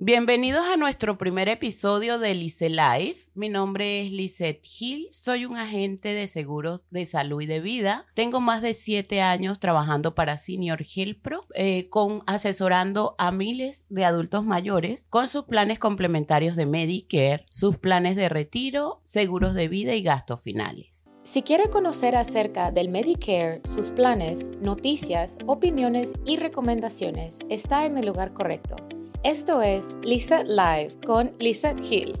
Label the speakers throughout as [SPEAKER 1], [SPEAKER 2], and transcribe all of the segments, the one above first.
[SPEAKER 1] Bienvenidos a nuestro primer episodio de Lice Life. Mi nombre es Lisette Hill, soy un agente de seguros de salud y de vida. Tengo más de siete años trabajando para Senior Hill Pro, eh, con, asesorando a miles de adultos mayores con sus planes complementarios de Medicare, sus planes de retiro, seguros de vida y gastos finales.
[SPEAKER 2] Si quiere conocer acerca del Medicare, sus planes, noticias, opiniones y recomendaciones, está en el lugar correcto. Esto es Lisa Live con Lisa Hill.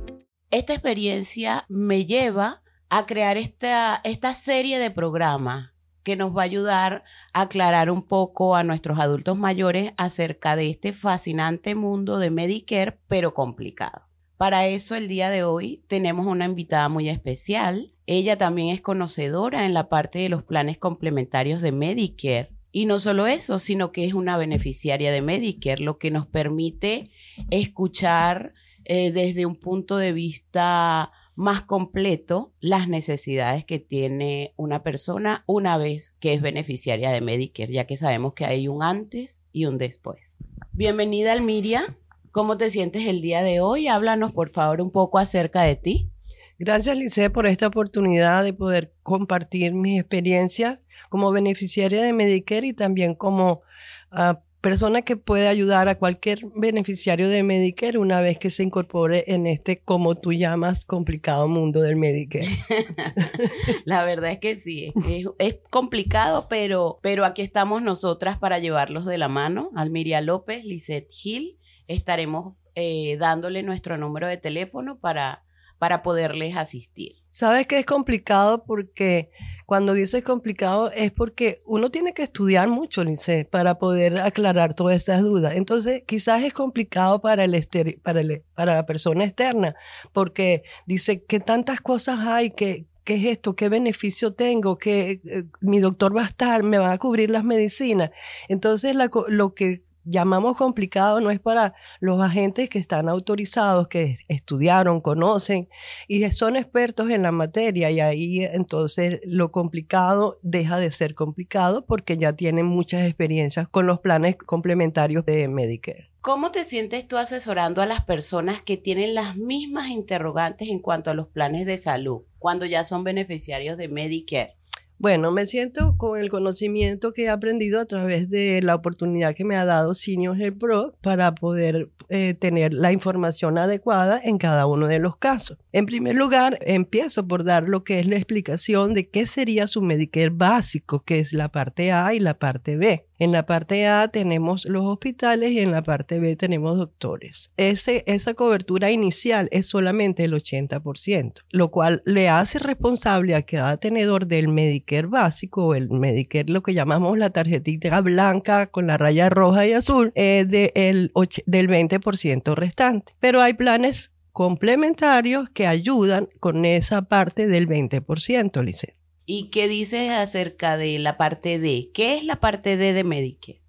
[SPEAKER 1] Esta experiencia me lleva a crear esta, esta serie de programas que nos va a ayudar a aclarar un poco a nuestros adultos mayores acerca de este fascinante mundo de Medicare, pero complicado. Para eso el día de hoy tenemos una invitada muy especial. Ella también es conocedora en la parte de los planes complementarios de Medicare y no solo eso, sino que es una beneficiaria de Medicare, lo que nos permite escuchar eh, desde un punto de vista más completo las necesidades que tiene una persona una vez que es beneficiaria de Medicare, ya que sabemos que hay un antes y un después. Bienvenida, Almiria. ¿Cómo te sientes el día de hoy? Háblanos, por favor, un poco acerca de ti.
[SPEAKER 3] Gracias, Lice, por esta oportunidad de poder compartir mis experiencias como beneficiaria de Medicare y también como ah, persona que puede ayudar a cualquier beneficiario de Medicare una vez que se incorpore en este, como tú llamas, complicado mundo del Medicare.
[SPEAKER 1] La verdad es que sí, es, complicado, pero, pero aquí estamos nosotras para llevarlos de la mano. Almiria López, Lisette Gil, estaremos eh, dándole nuestro número de teléfono para para poderles asistir.
[SPEAKER 3] Sabes que es complicado porque cuando dices complicado es porque uno tiene que estudiar mucho, Lince, para poder aclarar todas esas dudas. Entonces, quizás es complicado para, el para, para la persona externa, porque dice que tantas cosas hay, que, ¿qué es esto? ¿Qué beneficio tengo? ¿Que eh, mi doctor va a estar? ¿Me va a cubrir las medicinas? Entonces, lo que llamamos complicado no es para los agentes que están autorizados, que estudiaron, conocen y son expertos en la materia y ahí entonces lo complicado deja de ser complicado porque ya tienen muchas experiencias con los planes complementarios de Medicare.
[SPEAKER 1] ¿Cómo te sientes tú asesorando a las personas que tienen las mismas interrogantes en cuanto a los planes de salud cuando ya son beneficiarios de Medicare?
[SPEAKER 3] Bueno, me siento con el conocimiento que he aprendido a través de la oportunidad que me ha dado Senior Health Pro para poder eh, tener la información adecuada en cada uno de los casos. En primer lugar, empiezo por dar lo que es la explicación de qué sería su Medicare básico, que es la parte A y la parte B. En la parte A tenemos los hospitales y en la parte B tenemos doctores. Esa cobertura inicial es solamente el 80%, lo cual le hace responsable a cada tenedor del Medicare básico el Medicare, lo que llamamos la tarjetita blanca con la raya roja y azul, eh, de el, del 20% restante. Pero hay planes complementarios que ayudan con esa parte del 20%, Lice.
[SPEAKER 1] ¿Y qué dices acerca de la parte D? ¿Qué es la parte D de Medicare?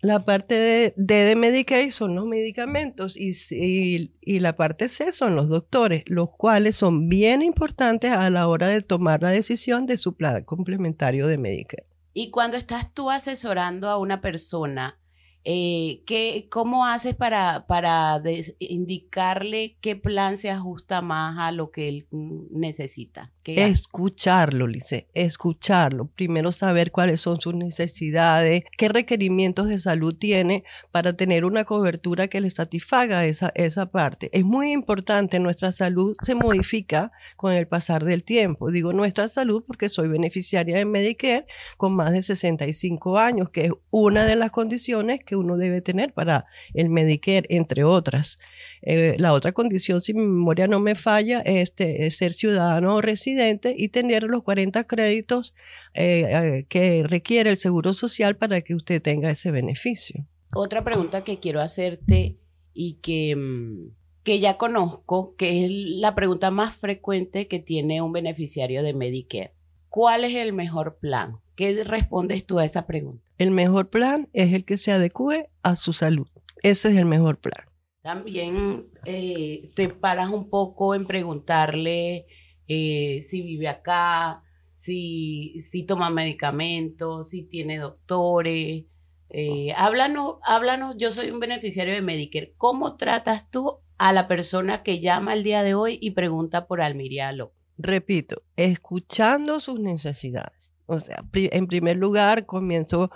[SPEAKER 3] La parte D de, Medicare son los medicamentos y, y, la parte C son los doctores, los cuales son bien importantes a la hora de tomar la decisión de su plan complementario de Medicare.
[SPEAKER 1] Y cuando estás tú asesorando a una persona, eh, ¿qué, ¿Cómo haces para, para indicarle qué plan se ajusta más a lo que él necesita?
[SPEAKER 3] Escucharlo, Lice, escucharlo. Primero saber cuáles son sus necesidades, qué requerimientos de salud tiene para tener una cobertura que le satisfaga esa, esa parte. Es muy importante, nuestra salud se modifica con el pasar del tiempo. Digo nuestra salud porque soy beneficiaria de Medicare con más de 65 años, que es una de las condiciones que uno debe tener para el Medicare, entre otras. Eh, la otra condición, si mi memoria no me falla, este, es ser ciudadano o residente y tener los 40 créditos eh, eh, que requiere el Seguro Social para que usted tenga ese beneficio.
[SPEAKER 1] Otra pregunta que quiero hacerte y que, mm, que ya conozco, que es la pregunta más frecuente que tiene un beneficiario de Medicare. ¿Cuál es el mejor plan? ¿Qué respondes tú a esa pregunta?
[SPEAKER 3] El mejor plan es el que se adecue a su salud. Ese es el mejor plan.
[SPEAKER 1] También eh, te paras un poco en preguntarle eh, si vive acá, si, si toma medicamentos, si tiene doctores. Eh, háblanos, háblanos, yo soy un beneficiario de Medicare. ¿Cómo tratas tú a la persona que llama el día de hoy y pregunta por Almiria López?
[SPEAKER 3] Repito, escuchando sus necesidades. O sea, en primer lugar, comienzo,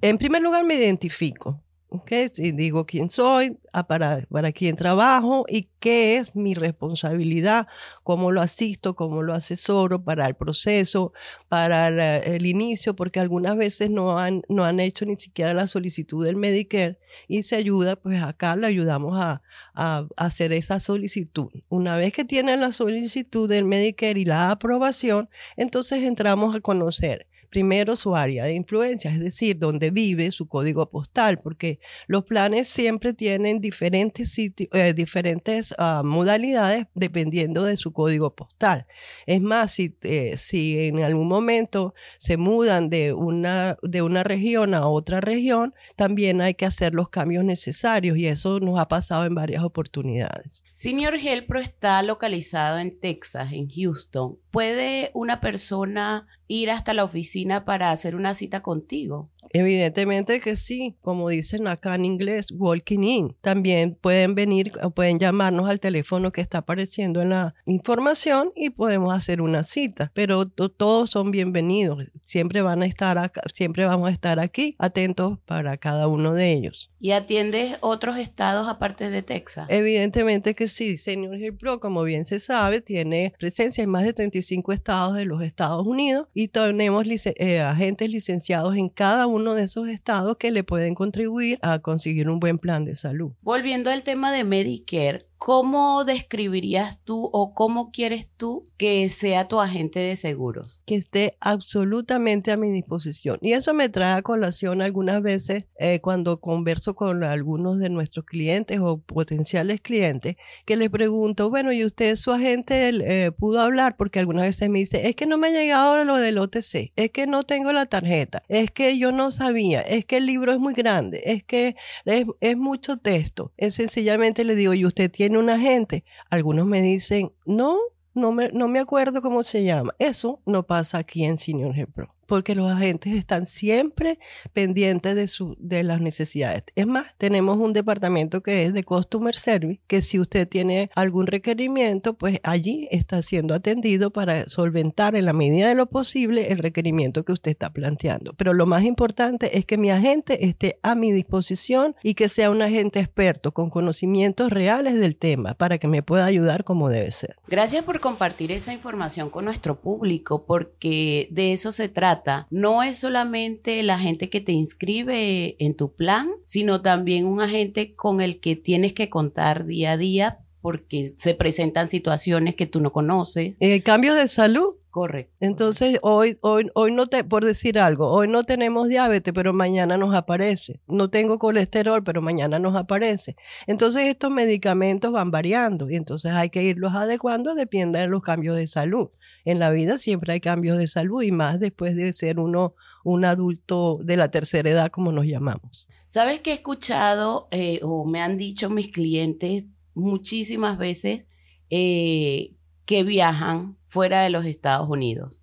[SPEAKER 3] en primer lugar me identifico. Okay, si digo quién soy, para, para quién trabajo y qué es mi responsabilidad, cómo lo asisto, cómo lo asesoro para el proceso, para el, inicio, porque algunas veces no han, no han hecho ni siquiera la solicitud del Medicare y se ayuda, pues acá le ayudamos a, a hacer esa solicitud. Una vez que tienen la solicitud del Medicare y la aprobación, entonces entramos a conocer primero su área de influencia, es decir, donde vive, su código postal, porque los planes siempre tienen diferentes, sitios, eh, diferentes ah, modalidades dependiendo de su código postal. Es más, si, eh, si en algún momento se mudan de una, de una región a otra región, también hay que hacer los cambios necesarios y eso nos ha pasado en varias oportunidades.
[SPEAKER 1] Senior Helpro está localizado en Texas, en Houston. ¿Puede una persona ir hasta la oficina para hacer una cita contigo?
[SPEAKER 3] Evidentemente que sí, como dicen acá en inglés, walking in. También pueden venir, pueden llamarnos al teléfono que está apareciendo en la información y podemos hacer una cita. Pero todos son bienvenidos. Siempre van a estar acá, siempre vamos a estar aquí atentos para cada uno de ellos.
[SPEAKER 1] ¿Y atiendes otros estados aparte de Texas?
[SPEAKER 3] Evidentemente que sí. Señor Hill Pro, como bien se sabe, tiene presencia en más de 35 estados de los Estados Unidos y tenemos eh, agentes licenciados en cada uno de esos estados que le pueden contribuir a conseguir un buen plan de salud.
[SPEAKER 1] Volviendo al tema de Medicare, ¿cómo describirías tú o cómo quieres tú que sea tu agente de seguros?
[SPEAKER 3] Que esté absolutamente a mi disposición. Y eso me trae a colación algunas veces eh, cuando converso con algunos de nuestros clientes o potenciales clientes, que les pregunto, bueno, ¿y usted su agente eh, pudo hablar? Porque algunas veces me dice, es que no me ha llegado lo del OTC, es que no tengo la tarjeta, es que yo no sabía, es que el libro es muy grande, es que es, es mucho texto. Es sencillamente le digo, ¿y usted tiene un agente. Algunos me dicen, no, no me, no me acuerdo cómo se llama. Eso no pasa aquí en Senior Pro porque los agentes están siempre pendientes de, su, de las necesidades. Es más, tenemos un departamento que es de Customer Service, que si usted tiene algún requerimiento, pues allí está siendo atendido para solventar en la medida de lo posible el requerimiento que usted está planteando. Pero lo más importante es que mi agente esté a mi disposición y que sea un agente experto con conocimientos reales del tema para que me pueda ayudar como debe ser.
[SPEAKER 1] Gracias por compartir esa información con nuestro público, porque de eso se trata no es solamente la gente que te inscribe en tu plan, sino también un agente con el que tienes que contar día a día porque se presentan situaciones que tú no conoces.
[SPEAKER 3] Eh, cambios de salud.
[SPEAKER 1] Correcto.
[SPEAKER 3] Entonces, hoy, hoy, hoy no te, por decir algo, hoy no tenemos diabetes, pero mañana nos aparece. No tengo colesterol, pero mañana nos aparece. Entonces, estos medicamentos van variando y entonces hay que irlos adecuando, depende de los cambios de salud en la vida siempre hay cambios de salud y más después de ser uno un adulto de la tercera edad, como nos llamamos.
[SPEAKER 1] Sabes que he escuchado eh, o me han dicho mis clientes muchísimas veces eh, que viajan fuera de los Estados Unidos.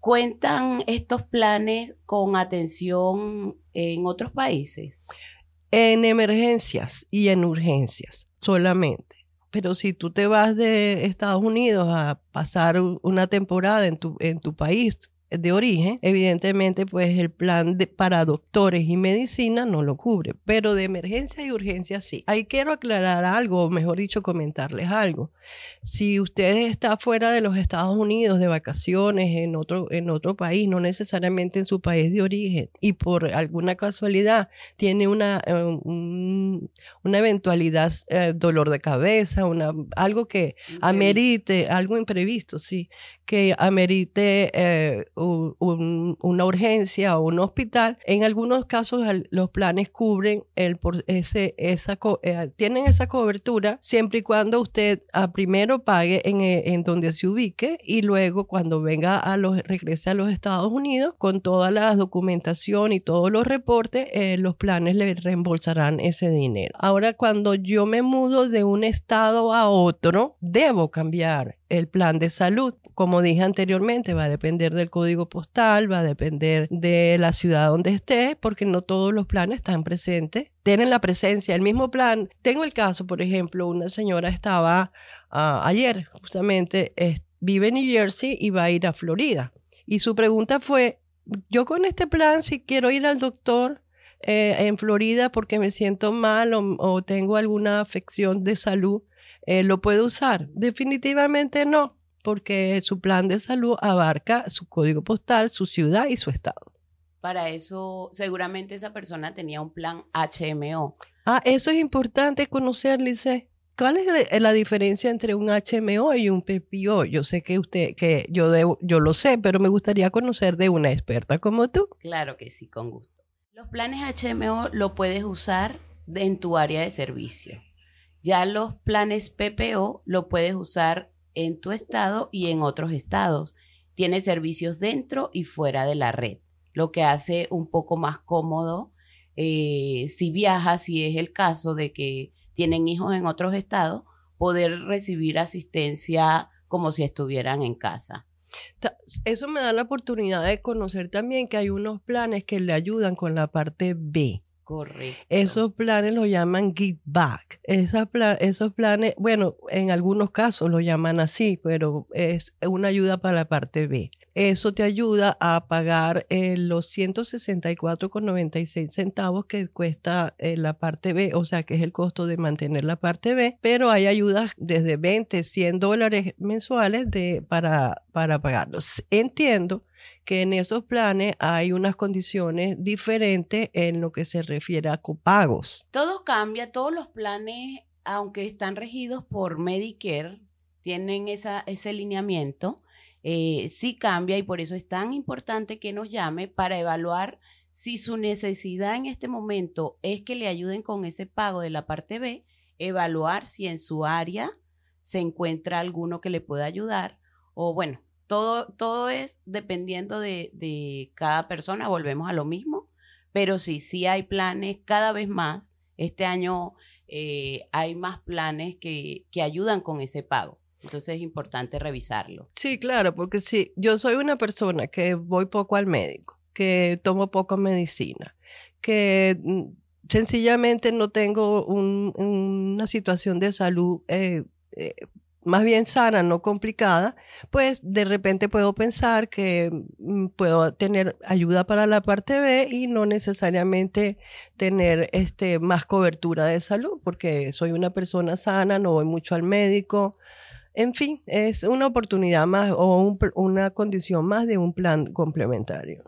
[SPEAKER 1] ¿Cuentan estos planes con atención en otros países?
[SPEAKER 3] En emergencias y en urgencias solamente. Pero si tú te vas de Estados Unidos a pasar una temporada en tu, en tu país de origen, evidentemente pues el plan de, para doctores y medicina no lo cubre, pero de emergencia y urgencia sí. Ahí quiero aclarar algo, o mejor dicho, comentarles algo. Si usted está fuera de los Estados Unidos de vacaciones en otro, en otro país, no necesariamente en su país de origen, y por alguna casualidad tiene una, eh, una eventualidad, eh, dolor de cabeza, una, algo que amerite, algo imprevisto, sí, que amerite eh, una urgencia o un hospital, en algunos casos los planes cubren ese, eh, tienen esa cobertura siempre y cuando usted a ah, primero pague en, eh, en, donde se ubique y luego cuando venga a regrese a los Estados Unidos con toda la documentación y todos los reportes, eh, los planes le reembolsarán ese dinero. Ahora, cuando yo me mudo de un estado a otro, debo cambiar el plan de salud. Como dije anteriormente, va a depender del código postal, va a depender de la ciudad donde estés, porque no todos los planes están presentes. Tienen la presencia, el mismo plan. Tengo el caso, por ejemplo, una señora estaba ah, ayer, justamente, vive en New Jersey y va a ir a Florida. Y su pregunta fue, yo con este plan, si quiero ir al doctor, eh, en Florida porque me siento mal o, tengo alguna afección de salud, eh, ¿lo puedo usar? Definitivamente no, porque su plan de salud abarca su código postal, su ciudad y su estado.
[SPEAKER 1] Para eso, seguramente esa persona tenía un plan HMO.
[SPEAKER 3] Ah, eso es importante conocer, Lice. ¿Cuál es la diferencia entre un HMO y un PPO? Yo sé que usted, que yo, yo lo sé, pero me gustaría conocer de una experta como tú.
[SPEAKER 1] Claro que sí, con gusto. Los planes HMO lo puedes usar en tu área de servicio. Ya los planes PPO lo puedes usar en tu estado y en otros estados. Tiene servicios dentro y fuera de la red, lo que hace un poco más cómodo eh, si viajas, si es el caso de que tienen hijos en otros estados, poder recibir asistencia como si estuvieran en casa.
[SPEAKER 3] Eso me da la oportunidad de conocer también que hay unos planes que le ayudan con la parte B.
[SPEAKER 1] Correcto.
[SPEAKER 3] Esos planes lo llaman Give Back. esos planes, bueno, en algunos casos lo llaman así, pero es una ayuda para la parte B. Eso te ayuda a pagar eh, los 164,96 centavos que cuesta eh, la parte B, o sea que es el costo de mantener la parte B, pero hay ayudas desde 20, 100 dólares mensuales de, para, para pagarlos. Entiendo que en esos planes hay unas condiciones diferentes en lo que se refiere a copagos.
[SPEAKER 1] Todo cambia, todos los planes, aunque están regidos por Medicare, tienen esa, ese lineamiento, eh, sí cambia y por eso es tan importante que nos llame para evaluar si su necesidad en este momento es que le ayuden con ese pago de la parte B, evaluar si en su área se encuentra alguno que le pueda ayudar o bueno, todo, todo es dependiendo de, cada persona, volvemos a lo mismo, pero sí, sí hay planes cada vez más. Este año eh, hay más planes que, que ayudan con ese pago. Entonces es importante revisarlo.
[SPEAKER 3] Sí, claro, porque sí, yo soy una persona que voy poco al médico, que tomo poco medicina, que mm, sencillamente no tengo una situación de salud eh, eh, más bien sana, no complicada, pues de repente puedo pensar que mm, puedo tener ayuda para la parte B y no necesariamente tener este, más cobertura de salud, porque soy una persona sana, no voy mucho al médico. En fin, es una oportunidad más o una condición más de un plan complementario.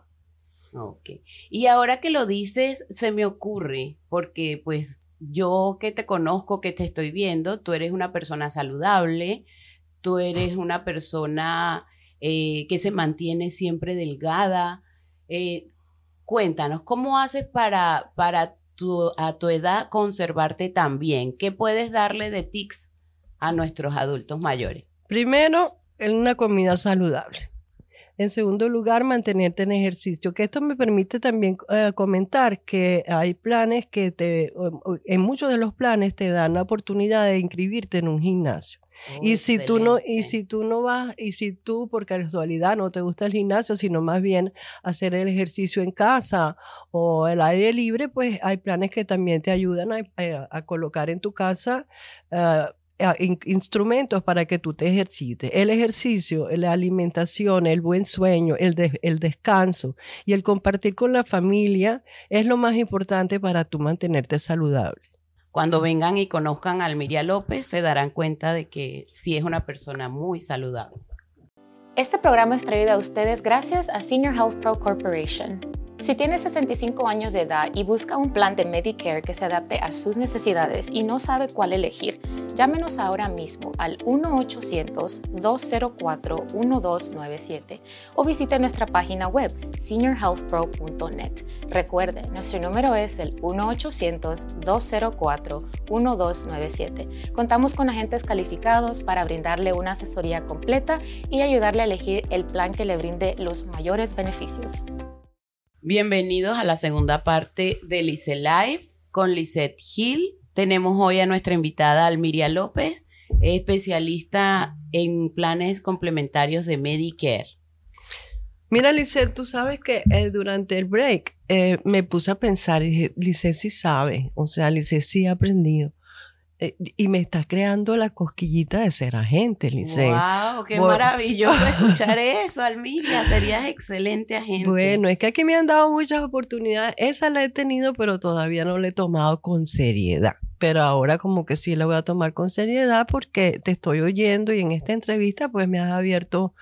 [SPEAKER 1] Ok. Y ahora que lo dices, se me ocurre, porque pues yo que te conozco, que te estoy viendo, tú eres una persona saludable, tú eres una persona eh, que se mantiene siempre delgada. Eh, cuéntanos, ¿cómo haces para, para tu, a tu edad conservarte tan bien? ¿Qué puedes darle de tics a nuestros adultos mayores?
[SPEAKER 3] Primero, en una comida saludable. En segundo lugar, mantenerte en ejercicio, que esto me permite también eh, comentar que hay planes que te, en muchos de los planes te dan la oportunidad de inscribirte en un gimnasio. y si tú no y si tú no vas y si tú por casualidad no te gusta el gimnasio sino más bien hacer el ejercicio en casa o el aire libre pues hay planes que también te ayudan a, eh, colocar en tu casa uh, instrumentos para que tú te ejercites. El ejercicio, la alimentación, el buen sueño, el, el descanso y el compartir con la familia es lo más importante para tú mantenerte saludable.
[SPEAKER 1] Cuando vengan y conozcan a Almiria López, se darán cuenta de que sí es una persona muy saludable.
[SPEAKER 2] Este programa es traído a ustedes gracias a Senior Health Pro Corporation. Si tiene 65 años de edad y busca un plan de Medicare que se adapte a sus necesidades y no sabe cuál elegir, llámenos ahora mismo al 1-800-204-1297 o visite nuestra página web seniorhealthpro.net. Recuerde, nuestro número es el 1-800-204-1297. Contamos con agentes calificados para brindarle una asesoría completa y ayudarle a elegir el plan que le brinde los mayores beneficios.
[SPEAKER 1] Bienvenidos a la segunda parte de Lice Live con Lisette Hill. Tenemos hoy a nuestra invitada Almiria López, especialista en planes complementarios de Medicare.
[SPEAKER 3] Mira, Lice, tú sabes que eh, durante el break eh, me puse a pensar y dije, sí sabe, o sea, Lice sí ha aprendido. Eh, y me está creando la cosquillita de ser agente, Lice.
[SPEAKER 1] ¡Wow! ¡Qué maravilloso escuchar eso, Almiria! Serías excelente agente.
[SPEAKER 3] Bueno, es que aquí me han dado muchas oportunidades. Esa la he tenido, pero todavía no la he tomado con seriedad. Pero ahora como que sí la voy a tomar con seriedad porque te estoy oyendo y en esta entrevista pues me has abierto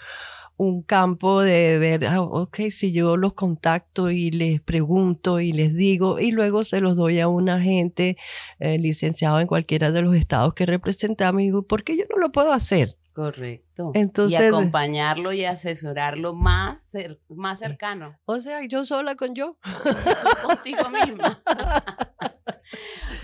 [SPEAKER 3] un campo de ver, ah, ok, si yo los contacto y les pregunto y les digo y luego se los doy a un agente eh, licenciado en cualquiera de los estados que representamos y digo, ¿por qué yo no lo puedo hacer?
[SPEAKER 1] Correcto. Entonces, y acompañarlo y asesorarlo más, más cercano.
[SPEAKER 3] O sea, yo sola con yo.
[SPEAKER 1] Contigo misma.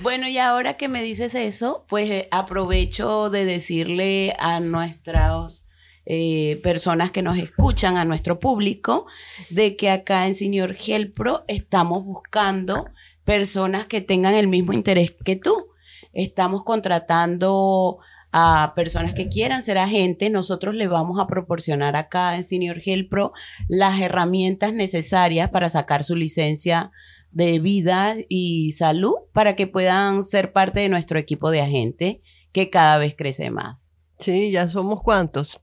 [SPEAKER 1] bueno, y ahora que me dices eso, pues eh, aprovecho de decirle a nuestros eh, personas que nos escuchan, a nuestro público, de que acá en Señor Pro estamos buscando personas que tengan el mismo interés que tú. Estamos contratando a personas que quieran ser agentes, nosotros le vamos a proporcionar acá en Senior Pro las herramientas necesarias para sacar su licencia de vida y salud para que puedan ser parte de nuestro equipo de agentes que cada vez crece más.
[SPEAKER 3] Sí, ya somos cuántos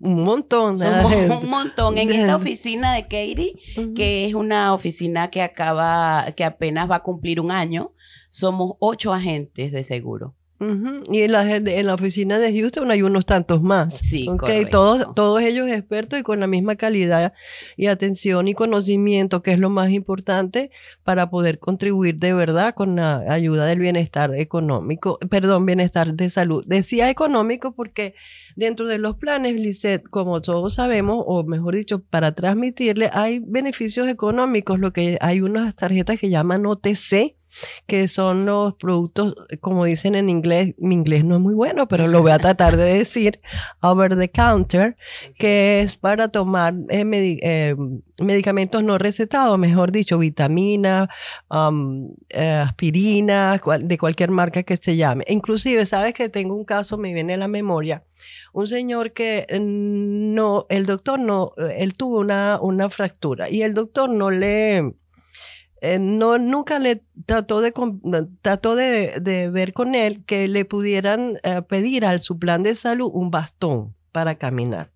[SPEAKER 3] un montón.
[SPEAKER 1] Somos un montón. En esta oficina de Katie, que es una oficina que acaba, que apenas va a cumplir un año, somos ocho agentes de seguro.
[SPEAKER 3] Y en la, en la oficina de Houston hay unos tantos más.
[SPEAKER 1] Sí,
[SPEAKER 3] okay, todos, todos ellos expertos y con la misma calidad y atención y conocimiento, que es lo más importante para poder contribuir de verdad con la ayuda del bienestar económico, perdón, bienestar de salud. Decía económico porque dentro de los planes, Lisset, como todos sabemos, o mejor dicho, para transmitirle, hay beneficios económicos, lo que hay unas tarjetas que llaman OTC que son los productos, como dicen en inglés, mi inglés no es muy bueno, pero lo voy a tratar de decir, over the counter, que es para tomar eh, eh, medicamentos no recetados, mejor dicho, vitaminas, um, eh, aspirinas, de cualquier marca que se llame. Inclusive, sabes que tengo un caso, me viene a la memoria, un señor que no, el doctor no, él tuvo una, una fractura y el doctor no le eh, no, nunca le trató de, trató de, ver con él que le pudieran eh, pedir a su plan de salud un bastón para caminar.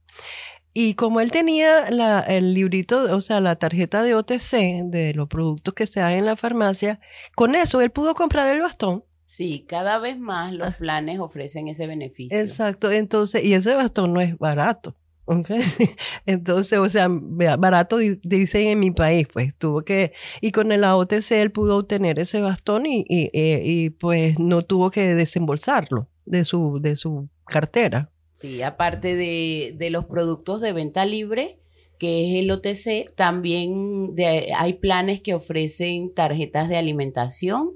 [SPEAKER 3] Y como él tenía la, el librito, o sea, la tarjeta de OTC de los productos que se dan en la farmacia, con eso él pudo comprar el bastón.
[SPEAKER 1] Sí, cada vez más los ah. planes ofrecen ese beneficio.
[SPEAKER 3] Exacto, entonces, y ese bastón no es barato. Okay. Entonces, o sea, barato dicen en mi país, pues tuvo que, y con el AOTC él pudo obtener ese bastón y, y, y, pues no tuvo que desembolsarlo de su, de su cartera.
[SPEAKER 1] Sí, aparte de, de los productos de venta libre, que es el OTC, también de, hay planes que ofrecen tarjetas de alimentación.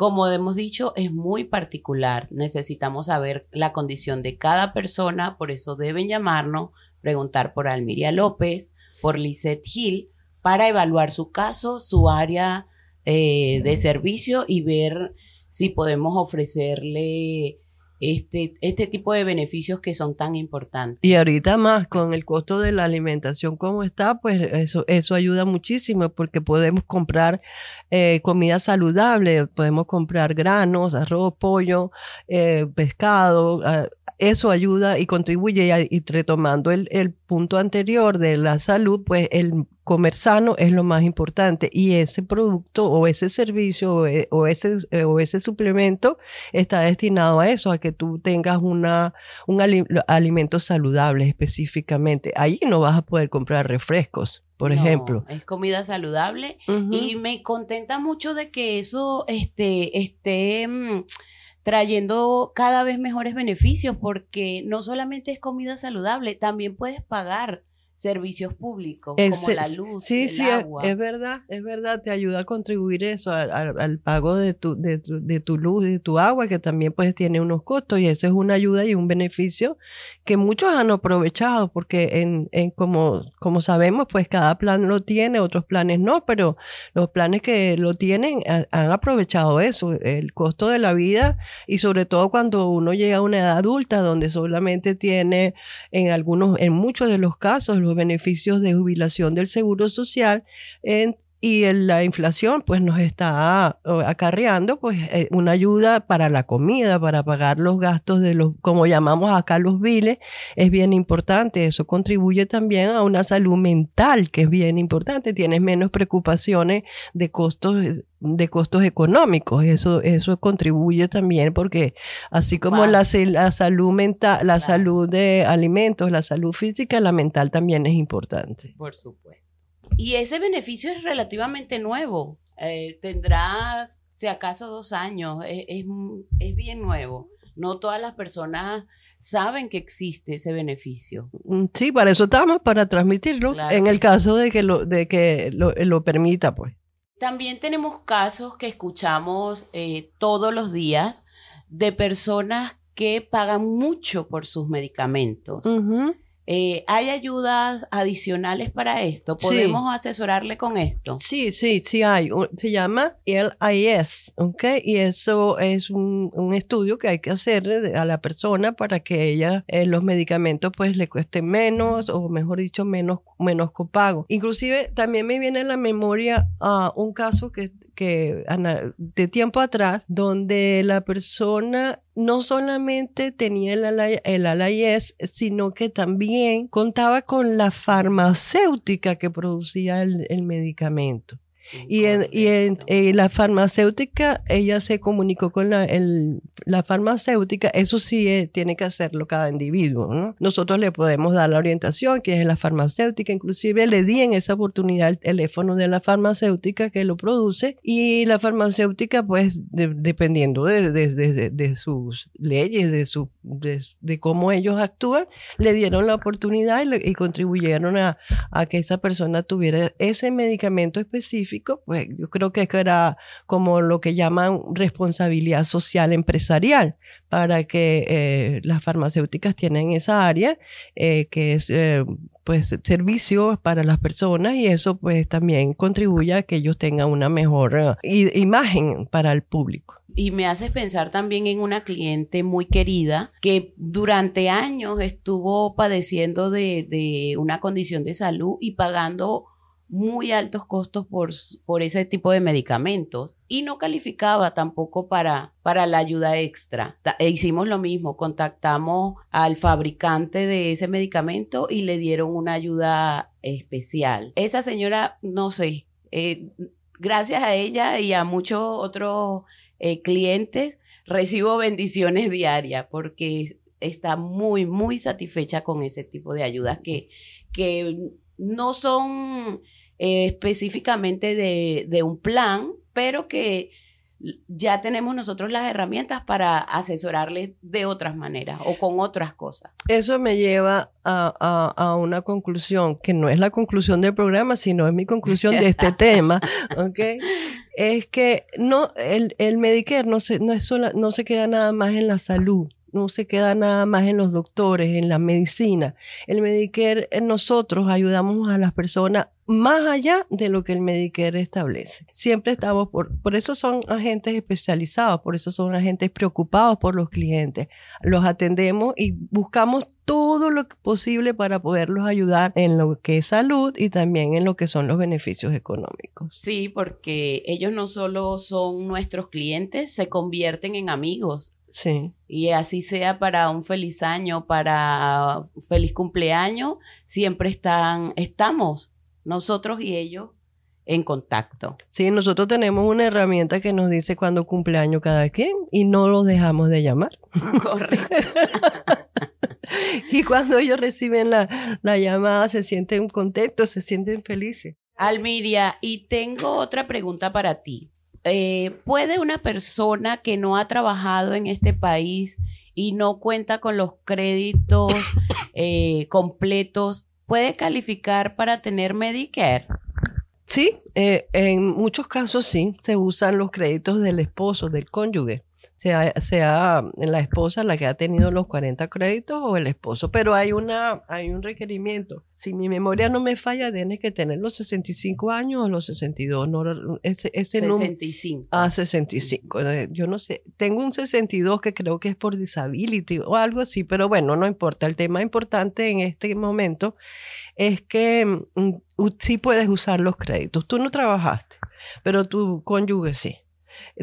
[SPEAKER 1] Como hemos dicho, es muy particular. Necesitamos saber la condición de cada persona, por eso deben llamarnos preguntar por Almiria López, por Lisette Hill, para evaluar su caso, su área eh, de servicio y ver si podemos ofrecerle este, este tipo de beneficios que son tan importantes.
[SPEAKER 3] Y ahorita más con el costo de la alimentación como está, pues eso, eso ayuda muchísimo porque podemos comprar eh, comida saludable, podemos comprar granos, arroz, pollo, eh, pescado, ah, eso ayuda y contribuye, y, retomando el, el, punto anterior de la salud, pues el comer sano es lo más importante y ese producto o ese servicio o, e, ese, eh, o ese suplemento está destinado a eso, a que tú tengas una, un alimento saludable específicamente. Ahí no vas a poder comprar refrescos. Por ejemplo.
[SPEAKER 1] Es comida saludable y me contenta mucho de que eso este, esté, mm, trayendo cada vez mejores beneficios porque no solamente es comida saludable, también puedes pagar servicios públicos como la luz,
[SPEAKER 3] sí,
[SPEAKER 1] el
[SPEAKER 3] sí,
[SPEAKER 1] agua.
[SPEAKER 3] Es, verdad, es verdad, te ayuda a contribuir eso al, al, pago de tu, de, tu, de tu luz, de tu agua, que también pues tiene unos costos y eso es una ayuda y un beneficio que muchos han aprovechado porque en, en como, como sabemos pues cada plan lo tiene, otros planes no, pero los planes que lo tienen han aprovechado eso, el costo de la vida y sobre todo cuando uno llega a una edad adulta donde solamente tiene en algunos, en muchos de los casos, los beneficios de jubilación del seguro social y la inflación pues nos está acarreando pues eh, una ayuda para la comida, para pagar los gastos de los, como llamamos acá los biles, es bien importante. Eso contribuye también a una salud mental que es bien importante. Tienes menos preocupaciones de costos de costos económicos. Eso, eso contribuye también porque así como la, la, salud mental, la salud de alimentos, la salud física, la mental también es importante.
[SPEAKER 1] Por supuesto. Y ese beneficio es relativamente nuevo. Eh, tendrás, si acaso, dos años. Es, es, bien nuevo. No todas las personas saben que existe ese beneficio.
[SPEAKER 3] Mm, sí, para eso estamos, para transmitirlo, en el caso de que lo, de que lo, lo permita, pues.
[SPEAKER 1] También tenemos casos que escuchamos eh, todos los días de personas que pagan mucho por sus medicamentos. Eh, ¿Hay ayudas adicionales para esto? ¿Podemos asesorarle con esto?
[SPEAKER 3] Sí, sí, sí hay. Se llama LIS, ¿ok? Y eso es un, estudio que hay que hacer a la persona para que ella, eh, los medicamentos pues le cuesten menos o mejor dicho, menos, menos copago. Inclusive también me viene a la memoria uh, un caso que que de tiempo atrás, donde la persona no solamente tenía el, el sino que también contaba con la farmacéutica que producía el medicamento. Y, en, y en, la farmacéutica, ella se comunicó con la, el, la farmacéutica, eso sí eh, tiene que hacerlo cada individuo, ¿no? Nosotros le podemos dar la orientación, que es la farmacéutica, inclusive le di en esa oportunidad el teléfono de la farmacéutica que lo produce y la farmacéutica, pues, dependiendo de, de, de, sus leyes, de, su, de, cómo ellos actúan, le dieron la oportunidad y, y contribuyeron a, a que esa persona tuviera ese medicamento específico pues yo creo que era como lo que llaman responsabilidad social empresarial, para que eh, las farmacéuticas tienen esa área eh, que es eh, pues servicios para las personas y eso pues también contribuye a que ellos tengan una mejor imagen para el público.
[SPEAKER 1] Y me haces pensar también en una cliente muy querida que durante años estuvo padeciendo de, de una condición de salud y pagando muy altos costos por, por ese tipo de medicamentos y no calificaba tampoco para, para la ayuda extra. E hicimos lo mismo, contactamos al fabricante de ese medicamento y le dieron una ayuda especial. Esa señora, no sé, eh, gracias a ella y a muchos otros eh, clientes, recibo bendiciones diarias porque está muy, muy satisfecha con ese tipo de ayudas que, que no son eh, específicamente de, un plan, pero que ya tenemos nosotros las herramientas para asesorarles de otras maneras o con otras cosas.
[SPEAKER 3] Eso me lleva a, una conclusión, que no es la conclusión del programa, sino es mi conclusión de este tema, ¿ok? Es que no, el, el Medicare no se, no, es no se queda nada más en la salud no se queda nada más en los doctores, en la medicina. El Medicare, eh, nosotros ayudamos a las personas más allá de lo que el Medicare establece. Siempre estamos por, por eso son agentes especializados, por eso son agentes preocupados por los clientes. Los atendemos y buscamos todo lo posible para poderlos ayudar en lo que es salud y también en lo que son los beneficios económicos.
[SPEAKER 1] Sí, porque ellos no solo son nuestros clientes, se convierten en amigos.
[SPEAKER 3] Sí.
[SPEAKER 1] Y así sea para un feliz año, para un feliz cumpleaños, siempre están, estamos nosotros y ellos en contacto.
[SPEAKER 3] Sí, nosotros tenemos una herramienta que nos dice cuándo cumpleaños cada quien y no los dejamos de llamar.
[SPEAKER 1] Correcto.
[SPEAKER 3] y cuando ellos reciben la, la llamada se sienten contentos, se sienten felices.
[SPEAKER 1] Almiria, y tengo otra pregunta para ti. Eh, ¿puede una persona que no ha trabajado en este país y no cuenta con los créditos eh, completos puede calificar para tener Medicare.
[SPEAKER 3] Sí, eh, en muchos casos sí, se usan los créditos del esposo, del cónyuge sea, sea la esposa la que ha tenido los 40 créditos o el esposo, pero hay, una, hay un requerimiento. Si mi memoria no me falla, tiene que tener los 65 años o los 62. No, ese, ese
[SPEAKER 1] 65.
[SPEAKER 3] ah, 65. Eh, yo no sé. Tengo un 62 que creo que es por disability o algo así, pero bueno, no importa. El tema importante en este momento es que mm, sí puedes usar los créditos. Tú no trabajaste, pero tu cónyuge sí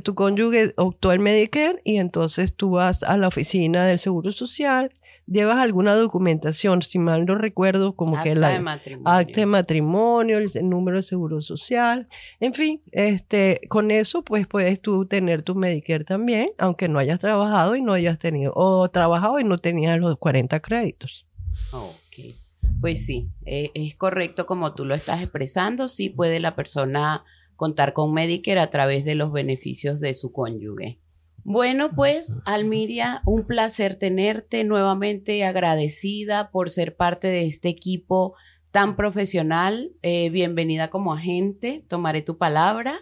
[SPEAKER 3] tu cónyuge optó el Medicare y entonces tú vas a la oficina del Seguro Social, llevas alguna documentación, si mal no recuerdo, como que la
[SPEAKER 1] de matrimonio.
[SPEAKER 3] acta de matrimonio, el, número de seguro social, en fin, este, con eso pues puedes tú tener tu Medicare también, aunque no hayas trabajado y no hayas tenido, o trabajado y no tenías los 40 créditos.
[SPEAKER 1] Ok. Pues sí, eh, es correcto como tú lo estás expresando, sí puede la persona contar con Medicare a través de los beneficios de su cónyuge. Bueno, pues, Almiria, un placer tenerte nuevamente agradecida por ser parte de este equipo tan profesional. Eh, bienvenida como agente, tomaré tu palabra.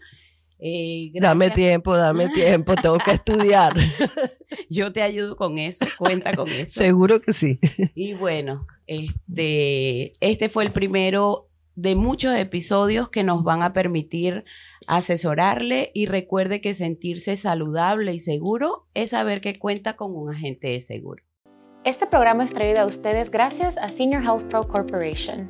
[SPEAKER 3] Eh, dame tiempo, dame tiempo, tengo que estudiar.
[SPEAKER 1] Yo te ayudo con eso, cuenta con eso.
[SPEAKER 3] Seguro que sí.
[SPEAKER 1] Y bueno, este, este fue el primero de muchos episodios que nos van a permitir asesorarle y recuerde que sentirse saludable y seguro es saber que cuenta con un agente de seguro.
[SPEAKER 2] Este programa es traído a ustedes gracias a Senior Health Pro Corporation.